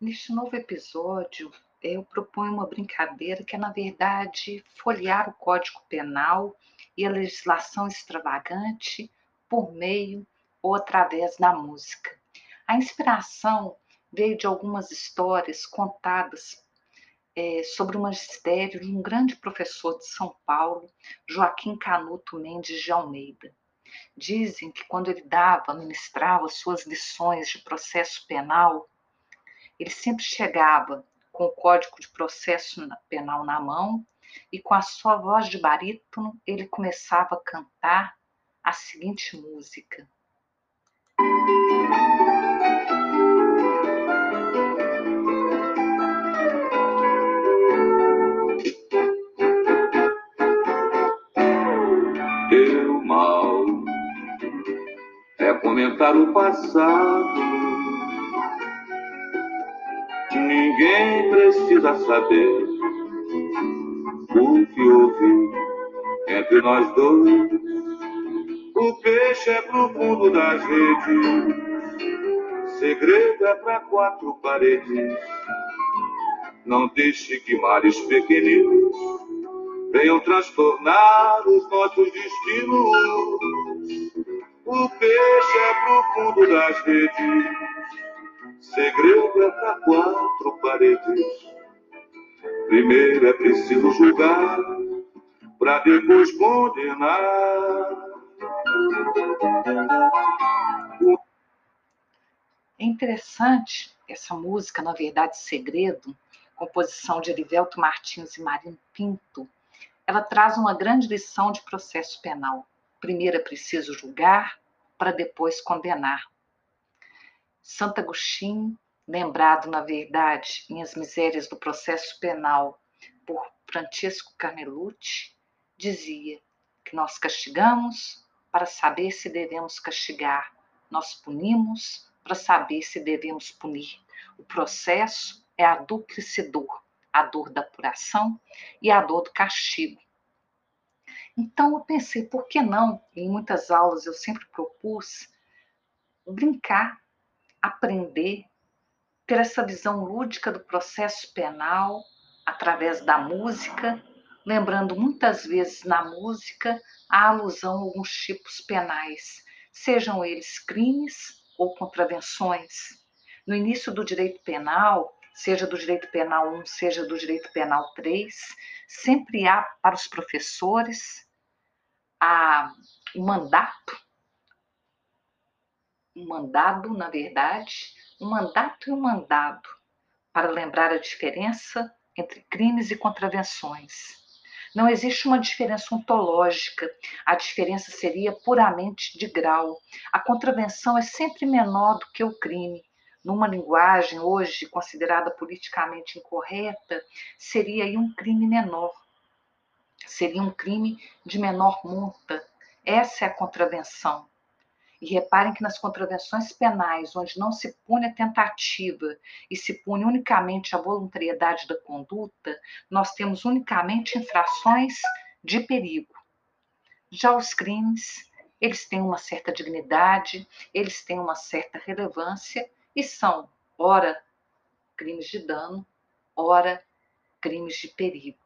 Neste novo episódio, eu proponho uma brincadeira que é, na verdade, folhear o Código Penal e a legislação extravagante por meio ou através da música. A inspiração veio de algumas histórias contadas é, sobre o magistério de um grande professor de São Paulo, Joaquim Canuto Mendes de Almeida. Dizem que quando ele dava, ministrava suas lições de processo penal, ele sempre chegava com o Código de Processo Penal na mão e com a sua voz de barítono ele começava a cantar a seguinte música. Eu mal é comentar o passado Ninguém precisa saber o que houve entre nós dois. O peixe é pro fundo das redes, segredo é pra quatro paredes. Não deixe que mares pequeninos venham transtornar os nossos destinos. O peixe é pro fundo das redes Segredo é para quatro paredes. Primeiro é preciso julgar, para depois condenar. É interessante essa música, na verdade, Segredo, composição de Erivelto Martins e Marino Pinto. Ela traz uma grande lição de processo penal. Primeiro é preciso julgar, para depois condenar. Santo Agostinho, lembrado, na verdade, em As Misérias do Processo Penal por Francisco Carnelucci, dizia que nós castigamos para saber se devemos castigar, nós punimos para saber se devemos punir. O processo é a dúplice dor, a dor da apuração e a dor do castigo. Então eu pensei, por que não? Em muitas aulas eu sempre propus brincar aprender, ter essa visão lúdica do processo penal através da música, lembrando muitas vezes na música a alusão a alguns tipos penais, sejam eles crimes ou contravenções. No início do direito penal, seja do direito penal 1, seja do direito penal 3, sempre há para os professores a, o mandato um mandado, na verdade, um mandato e um mandado, para lembrar a diferença entre crimes e contravenções. Não existe uma diferença ontológica, a diferença seria puramente de grau. A contravenção é sempre menor do que o crime. Numa linguagem hoje considerada politicamente incorreta, seria aí um crime menor. Seria um crime de menor monta. Essa é a contravenção. E reparem que nas contravenções penais, onde não se pune a tentativa e se pune unicamente a voluntariedade da conduta, nós temos unicamente infrações de perigo. Já os crimes, eles têm uma certa dignidade, eles têm uma certa relevância e são, ora, crimes de dano, ora, crimes de perigo.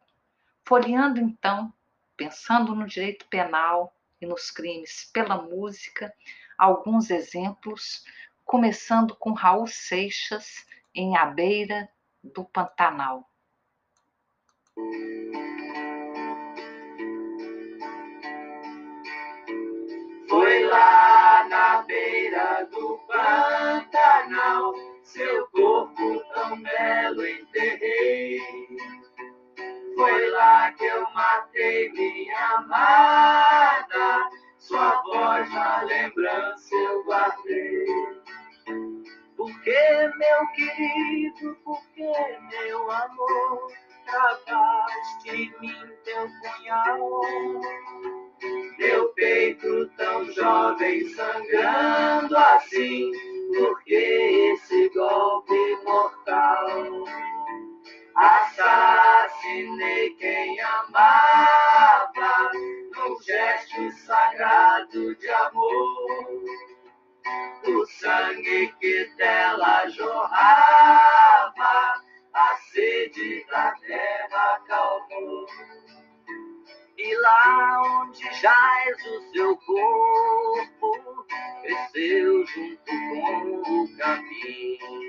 Folheando, então, pensando no direito penal e nos crimes pela música, alguns exemplos, começando com Raul Seixas em A Beira do Pantanal. Foi lá na beira do Pantanal, seu corpo tão belo enterrei. Foi lá que eu matei minha amada sua voz na lembrança eu guardei. Porque, meu querido, porque, meu amor, travaste em mim teu punhal. Meu peito tão jovem sangrando assim, porque esse golpe mortal. Assassinei quem amava um gesto sagrado de amor. O sangue que dela jorrava, a sede da terra calmou. E lá onde jaz o seu corpo, cresceu junto com o caminho.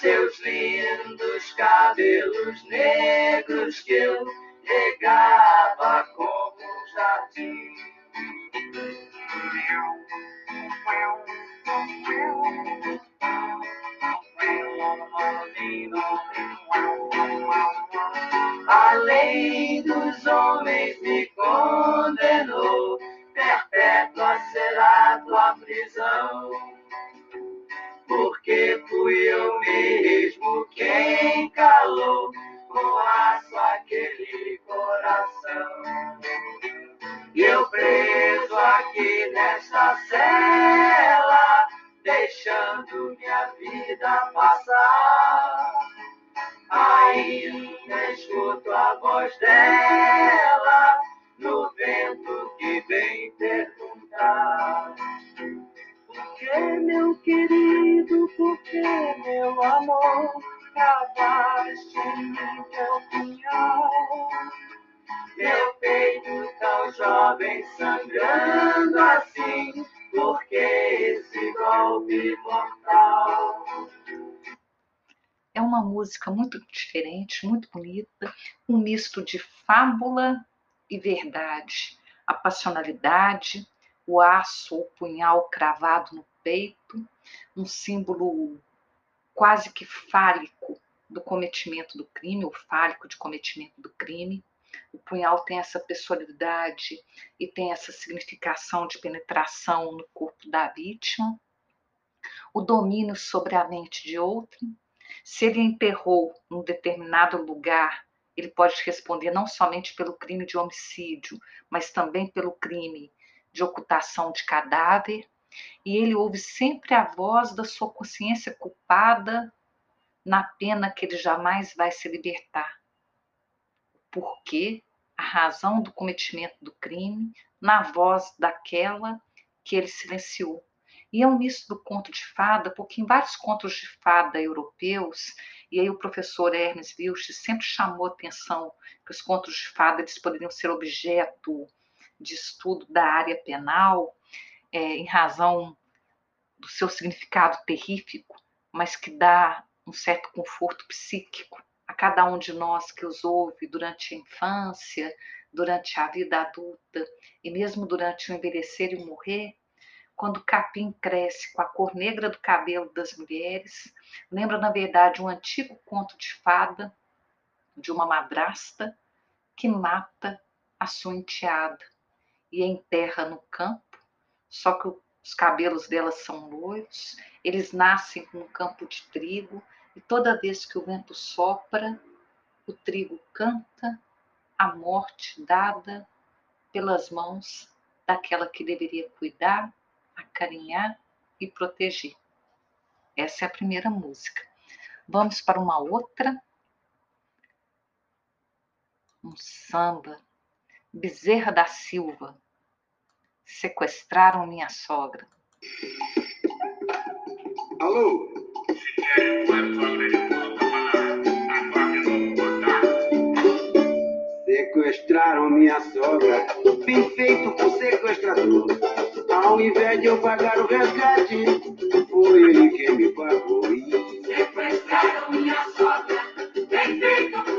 Seus lindos cabelos negros que eu regava como um jardim. Jovem sangrando assim, por que esse golpe mortal? É uma música muito diferente, muito bonita, um misto de fábula e verdade. A passionalidade, o aço ou punhal cravado no peito, um símbolo quase que fálico do cometimento do crime, ou fálico de cometimento do crime. O punhal tem essa personalidade e tem essa significação de penetração no corpo da vítima. O domínio sobre a mente de outrem. Se ele enterrou num determinado lugar, ele pode responder não somente pelo crime de homicídio, mas também pelo crime de ocultação de cadáver. E ele ouve sempre a voz da sua consciência culpada na pena que ele jamais vai se libertar. Porquê, a razão do cometimento do crime, na voz daquela que ele silenciou. E é um misto do conto de fada, porque em vários contos de fada europeus, e aí o professor Hermes Wilsch sempre chamou atenção que os contos de fada eles poderiam ser objeto de estudo da área penal, é, em razão do seu significado terrífico, mas que dá um certo conforto psíquico a cada um de nós que os ouve durante a infância, durante a vida adulta e mesmo durante o envelhecer e o morrer, quando o capim cresce com a cor negra do cabelo das mulheres, lembra na verdade um antigo conto de fada de uma madrasta que mata a sua enteada e enterra no campo, só que os cabelos dela são loiros, eles nascem com um campo de trigo e toda vez que o vento sopra, o trigo canta a morte dada pelas mãos daquela que deveria cuidar, acarinhar e proteger. Essa é a primeira música. Vamos para uma outra. Um samba. Bezerra da Silva. Sequestraram minha sogra. Alô? Sequestraram minha sogra, bem feito por sequestrador. Ao invés de eu pagar o resgate, foi ele quem me pagou. Sequestraram minha sogra, bem feito por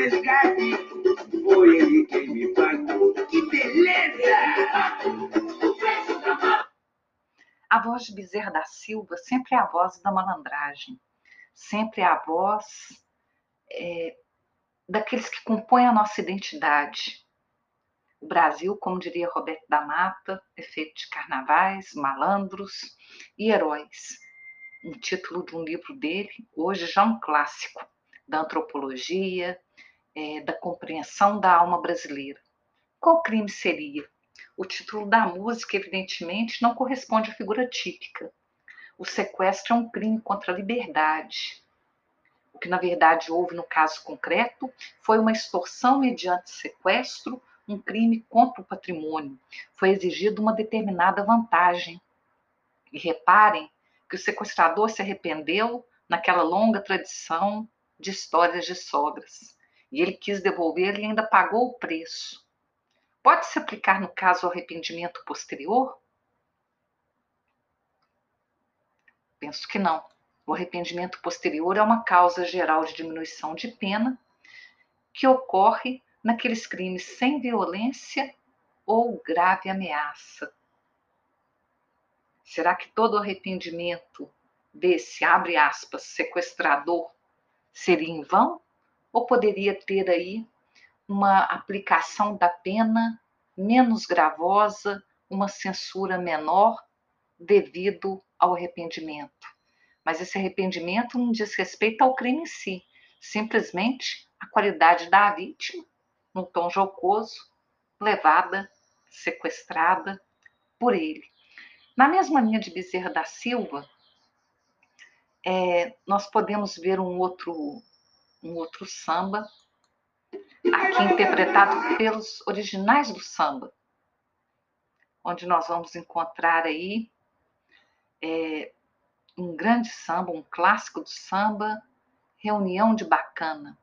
resgate, foi ele quem me pagou. Que beleza! A voz de Bezerra da Silva sempre é a voz da malandragem, sempre é a voz é, daqueles que compõem a nossa identidade. O Brasil, como diria Roberto da Mata, é feito de carnavais, malandros e heróis. Um título de um livro dele, hoje já um clássico, da antropologia, é, da compreensão da alma brasileira. Qual crime seria? O título da música, evidentemente, não corresponde à figura típica. O sequestro é um crime contra a liberdade. O que, na verdade, houve no caso concreto foi uma extorsão mediante sequestro, um crime contra o patrimônio. Foi exigida uma determinada vantagem. E reparem que o sequestrador se arrependeu naquela longa tradição de histórias de sogras. E ele quis devolver e ainda pagou o preço. Pode se aplicar no caso o arrependimento posterior? Penso que não. O arrependimento posterior é uma causa geral de diminuição de pena que ocorre naqueles crimes sem violência ou grave ameaça. Será que todo arrependimento desse, abre aspas, sequestrador seria em vão? Ou poderia ter aí uma aplicação da pena menos gravosa, uma censura menor devido ao arrependimento. Mas esse arrependimento não diz respeito ao crime em si, simplesmente a qualidade da vítima, num tom jocoso, levada, sequestrada por ele. Na mesma linha de Bezerra da Silva, é, nós podemos ver um outro, um outro samba aqui interpretado pelos originais do samba, onde nós vamos encontrar aí é, um grande samba, um clássico do samba, Reunião de Bacana.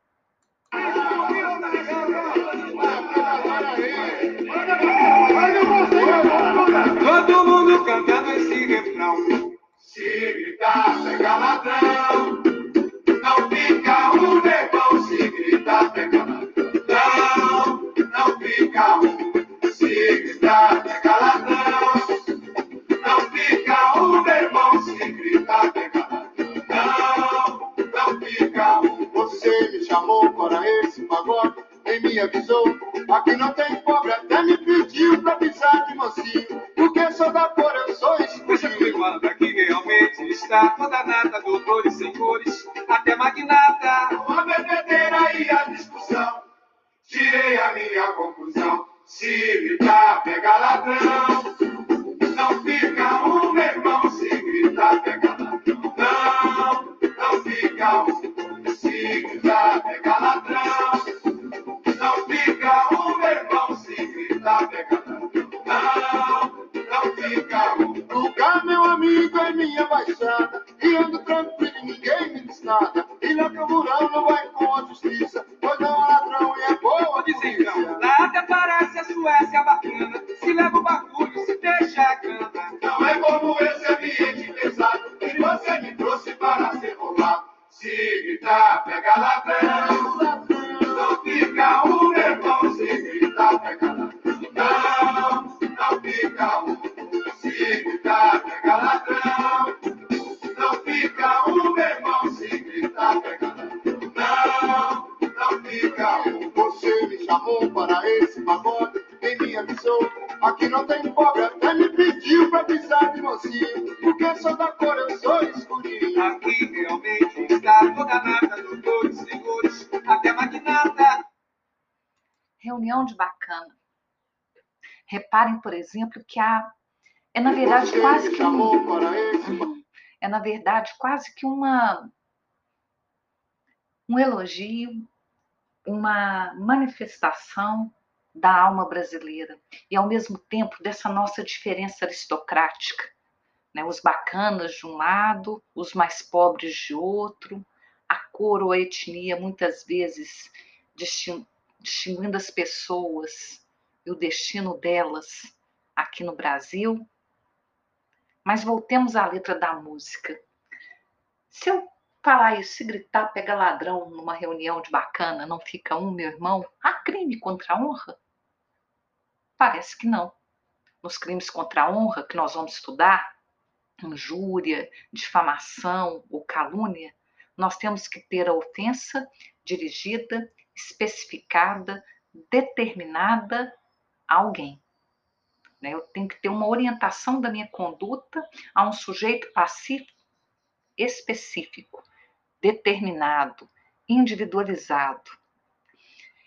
Todo mundo cantando esse refrão. Se gritar, pega ladrão. Não fica um. Se gritar, pega ladrão. Não fica um vergão. Se gritar, pega ladrão. Não fica um. Você me chamou para esse pagode e me avisou. Aqui não tem pobre, até me pediu pra pisar de mansinho. Porque sou da cor, eu sou escuro. manda que realmente está toda nata, doutores, senhores, até magnata. Tirei a minha conclusão. Se gritar, pega ladrão. Não fica um, meu irmão. Se gritar, pega ladrão. Não, não fica um. Se gritar, pega ladrão. Não fica um, meu irmão. Se gritar, pega ladrão. Não, não fica um. Lugar, meu amigo, é minha baixada. E ando tranquilo, ninguém me diz nada. E na camburão não vai com a justiça. Pois não é parece a Suécia bacana. Se leva o bagulho, se deixa a cana. Não é como esse ambiente pesado que você me trouxe para ser rolado. Se gritar, pega ladrão. Reparem, por exemplo, que há é na verdade quase que um, é na verdade quase que uma um elogio, uma manifestação da alma brasileira e ao mesmo tempo dessa nossa diferença aristocrática, né? Os bacanas de um lado, os mais pobres de outro, a cor ou a etnia muitas vezes distin- distinguindo as pessoas e o destino delas aqui no Brasil. Mas voltemos à letra da música. Se eu falar isso, se gritar, pega ladrão numa reunião de bacana, não fica um, meu irmão? Há crime contra a honra? Parece que não. Nos crimes contra a honra que nós vamos estudar, injúria, difamação ou calúnia, nós temos que ter a ofensa dirigida, especificada, determinada alguém. Né? Eu tenho que ter uma orientação da minha conduta a um sujeito pacífico específico, determinado, individualizado.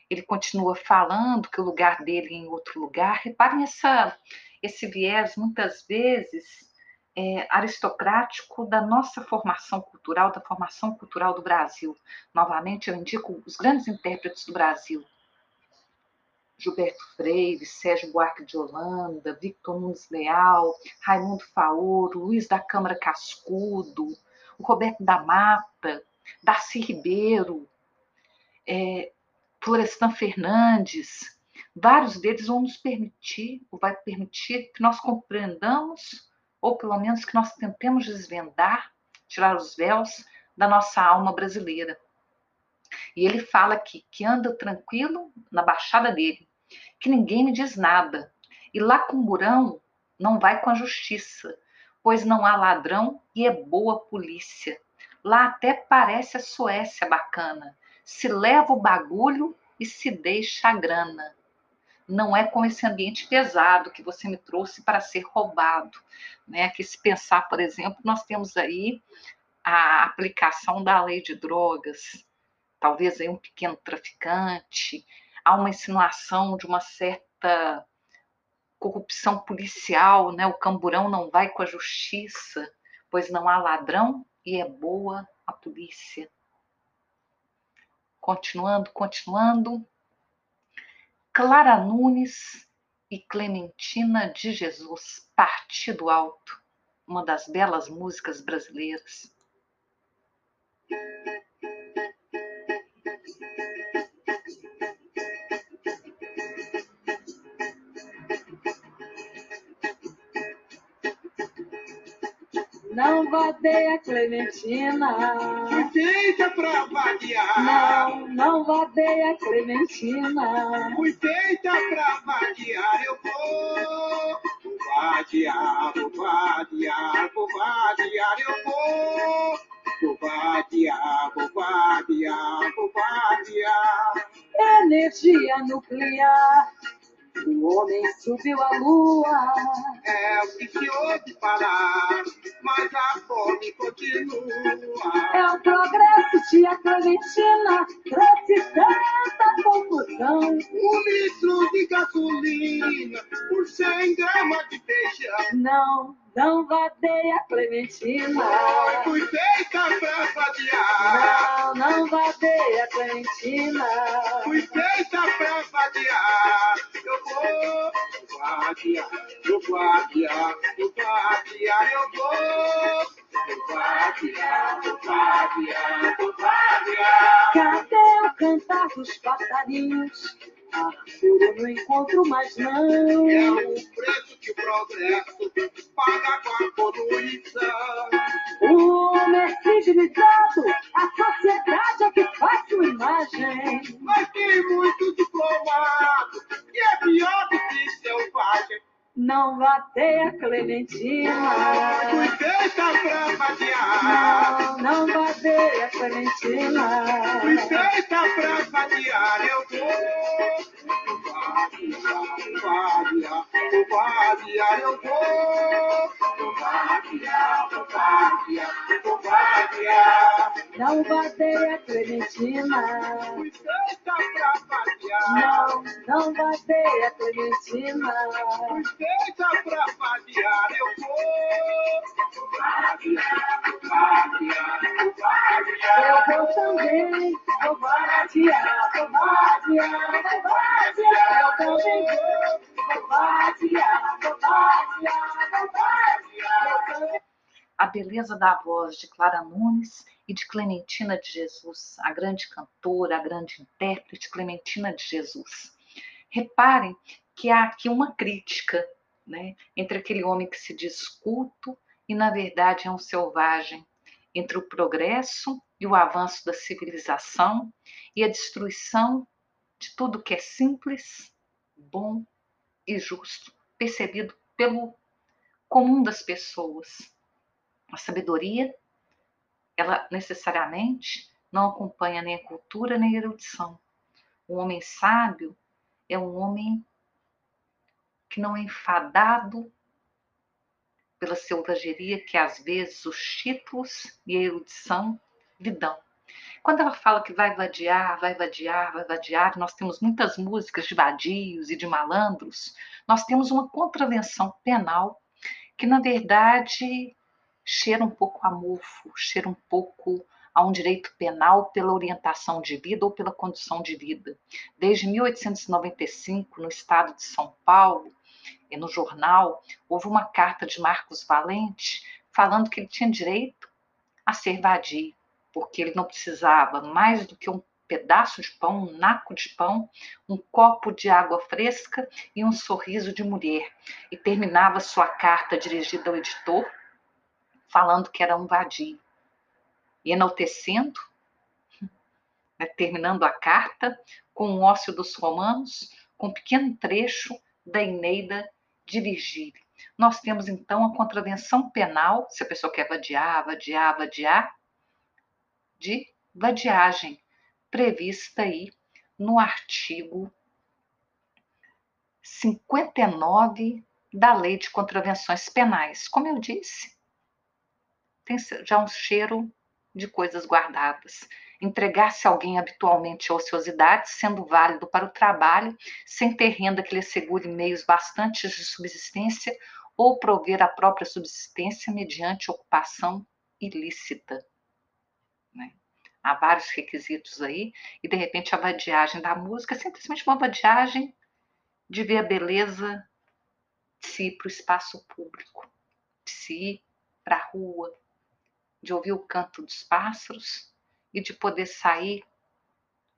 Ele continua falando que o lugar dele é em outro lugar. Reparem essa, esse viés, muitas vezes, é, aristocrático da nossa formação cultural, da formação cultural do Brasil. Novamente, eu indico os grandes intérpretes do Brasil. Gilberto Freire, Sérgio Buarque de Holanda, Victor Nunes Leal, Raimundo Faoro, Luiz da Câmara Cascudo, o Roberto da Mata, Darcy Ribeiro, é, Florestan Fernandes, vários deles vão nos permitir, ou vai permitir que nós compreendamos, ou pelo menos que nós tentemos desvendar, tirar os véus da nossa alma brasileira. E ele fala aqui que anda tranquilo na baixada dele, que ninguém me diz nada. E lá com o Murão não vai com a justiça, pois não há ladrão e é boa polícia. Lá até parece a Suécia bacana. Se leva o bagulho e se deixa a grana. Não é com esse ambiente pesado que você me trouxe para ser roubado. Né? Que se pensar, por exemplo, nós temos aí a aplicação da lei de drogas, talvez aí um pequeno traficante, há uma insinuação de uma certa corrupção policial, né? O camburão não vai com a justiça, pois não há ladrão e é boa a polícia. Continuando, continuando. Clara Nunes e Clementina de Jesus, Partido Alto, uma das belas músicas brasileiras. Não vadeia Clementina. Fui feita pra vaguear. Não, não vadeia Clementina. Fui feita pra vaguear. Eu vou. Vou vaguear, vou vaguear, vou vaguear. Eu vou. Vou vaguear, vou vaguear, vou vaguear. Energia nuclear. O homem subiu à lua. É o que se ouve falar, mas a fome continua. É o progresso, tia Clementina. Trouxe tanta confusão. Um litro de gasolina por 100 gramas de feijão. Não, não vadeia Clementina. Fui feita pra vadiar. Não, não vadeia Clementina. Fui feita pra vadiar. Vadiar, eu vadiar, eu vou. Eu vadiar, eu vadiar. Cadê o cantar dos passarinhos? Arthur, eu não encontro mais não. É o preço que o progresso paga com a poluição. O homem civilizado, a sociedade é que faz sua imagem. Mas tem muito diplomado que é pior do que selvagem. Não vadeia Clementina. Fui feita pra vadiar. Não, não vadeia Clementina. Fui feita pra vadiar. Eu vou vadiar, vadiar, vou vadiar. Eu vou covardia, covardia, covardia. Não bateia, Clementina. Licença pra vadiar, Não, não bateia, Clementina. licença pra vadiar, eu vou. Covardia, covardia, covardia. Eu vou também. Covardia, covardia, covardia. Eu também vou. Covardia, covardia, covardia. Eu também A beleza da voz de Clara Nunes e de Clementina de Jesus, a grande cantora, a grande intérprete Clementina de Jesus. Reparem que há aqui uma crítica né, entre aquele homem que se diz culto e, na verdade, é um selvagem, entre o progresso e o avanço da civilização e a destruição de tudo que é simples, bom e justo, percebido pelo comum das pessoas. A sabedoria, ela necessariamente não acompanha nem a cultura nem a erudição. O homem sábio é um homem que não é enfadado pela selvageria que às vezes os títulos e a erudição lhe dão. Quando ela fala que vai vadiar, vai vadiar, vai vadiar, nós temos muitas músicas de vadios e de malandros, nós temos uma contravenção penal que, na verdade, cheira um pouco a mofo, cheira um pouco a um direito penal pela orientação de vida ou pela condição de vida. Desde 1895, no estado de São Paulo, no jornal, houve uma carta de Marcos Valente falando que ele tinha direito a ser vadio, porque ele não precisava mais do que um pedaço de pão, um naco de pão, um copo de água fresca e um sorriso de mulher. E terminava sua carta dirigida ao editor falando que era um vadio. Enaltecendo, né, terminando a carta com o ócio dos romanos, com um pequeno trecho da Eneida de Virgílio. Nós temos então a contravenção penal, se a pessoa quer vadiar, vadiar, vadiar, de vadiagem, prevista aí no artigo 59 da Lei de Contravenções Penais. Como eu disse, tem já um cheiro de coisas guardadas. Entregar-se a alguém habitualmente a ociosidades, sendo válido para o trabalho, sem ter renda que lhe assegure meios bastantes de subsistência ou prover a própria subsistência mediante ocupação ilícita. Né? Há vários requisitos aí, e de repente a vadiagem da música é simplesmente uma vadiagem de ver a beleza de se ir para o espaço público, de se ir para a rua, de ouvir o canto dos pássaros e de poder sair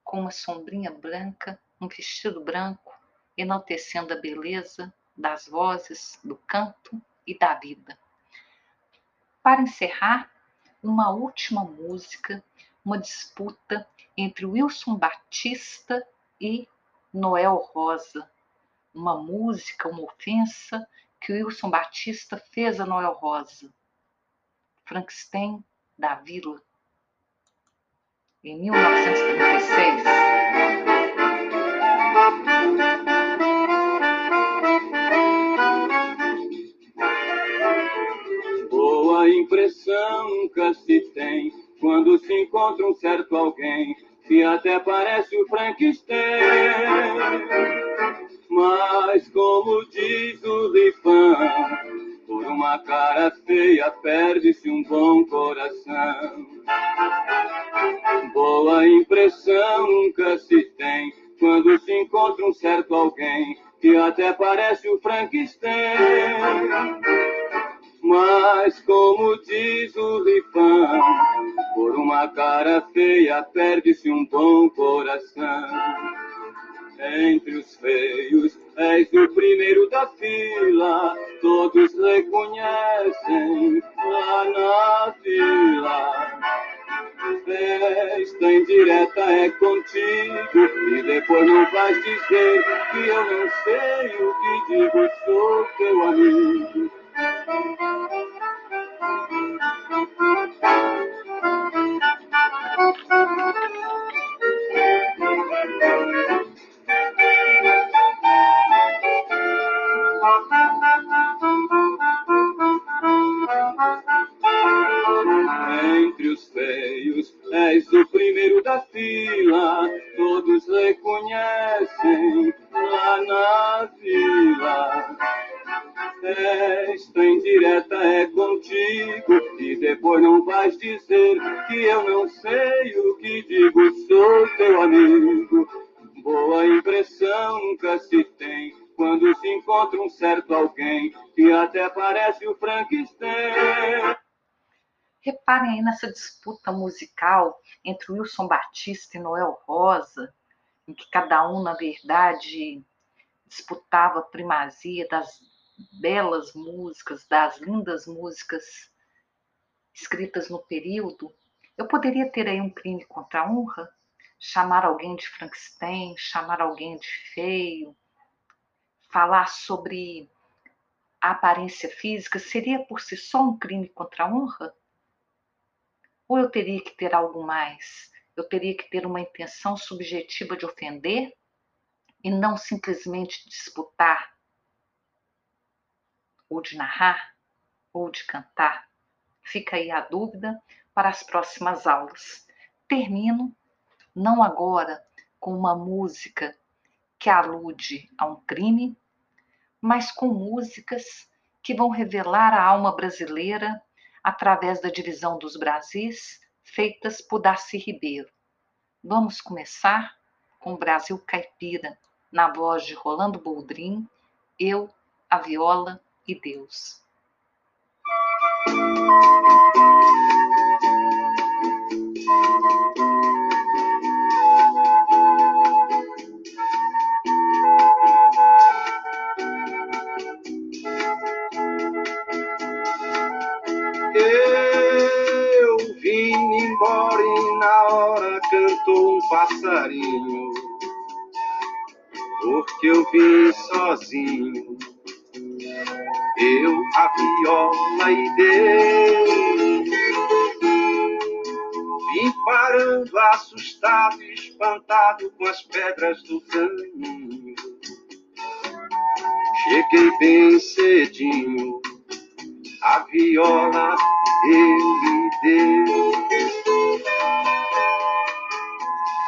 com uma sombrinha branca, um vestido branco, enaltecendo a beleza das vozes, do canto e da vida. Para encerrar, uma última música, uma disputa entre Wilson Batista e Noel Rosa. Uma música, uma ofensa que Wilson Batista fez a Noel Rosa. Frankenstein da Vila, em 1936. Festa indireta é contigo e depois não vais dizer que eu não sei o que digo, sou teu amigo. Encontra um certo alguém que até parece o Frankenstein. Reparem aí nessa disputa musical entre Wilson Batista e Noel Rosa, em que cada um, na verdade, disputava a primazia das belas músicas, das lindas músicas escritas no período, eu poderia ter aí um crime contra a honra, chamar alguém de Frankenstein, chamar alguém de feio, falar sobre a aparência física, seria por si só um crime contra a honra? Ou eu teria que ter algo mais? Eu teria que ter uma intenção subjetiva de ofender e não simplesmente disputar ou de narrar, ou de cantar? Fica aí a dúvida para as próximas aulas. Termino, não agora com uma música que alude a um crime, mas com músicas que vão revelar a alma brasileira através da divisão dos Brasis, feitas por Darcy Ribeiro. Vamos começar com Brasil Caipira, na voz de Rolando Boldrin, eu, a viola e Deus. Embora e na hora cantou um passarinho, porque eu vim sozinho eu, a viola e Deus. Vim parando, assustado e espantado com as pedras do caminho. Cheguei bem cedinho, a viola eu e Deus.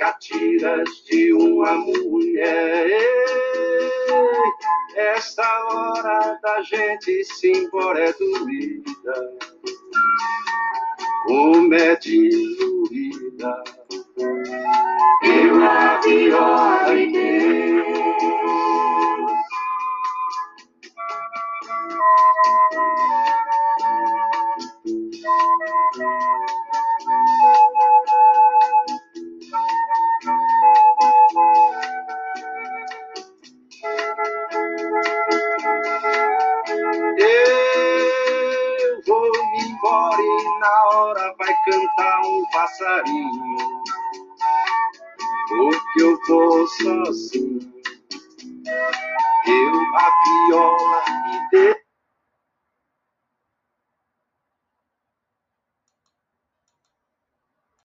catiras de uma mulher esta hora da gente se embora é doída, como é diluída. Eu a viola e passarinho, porque eu vou sozinho. Eu, a viola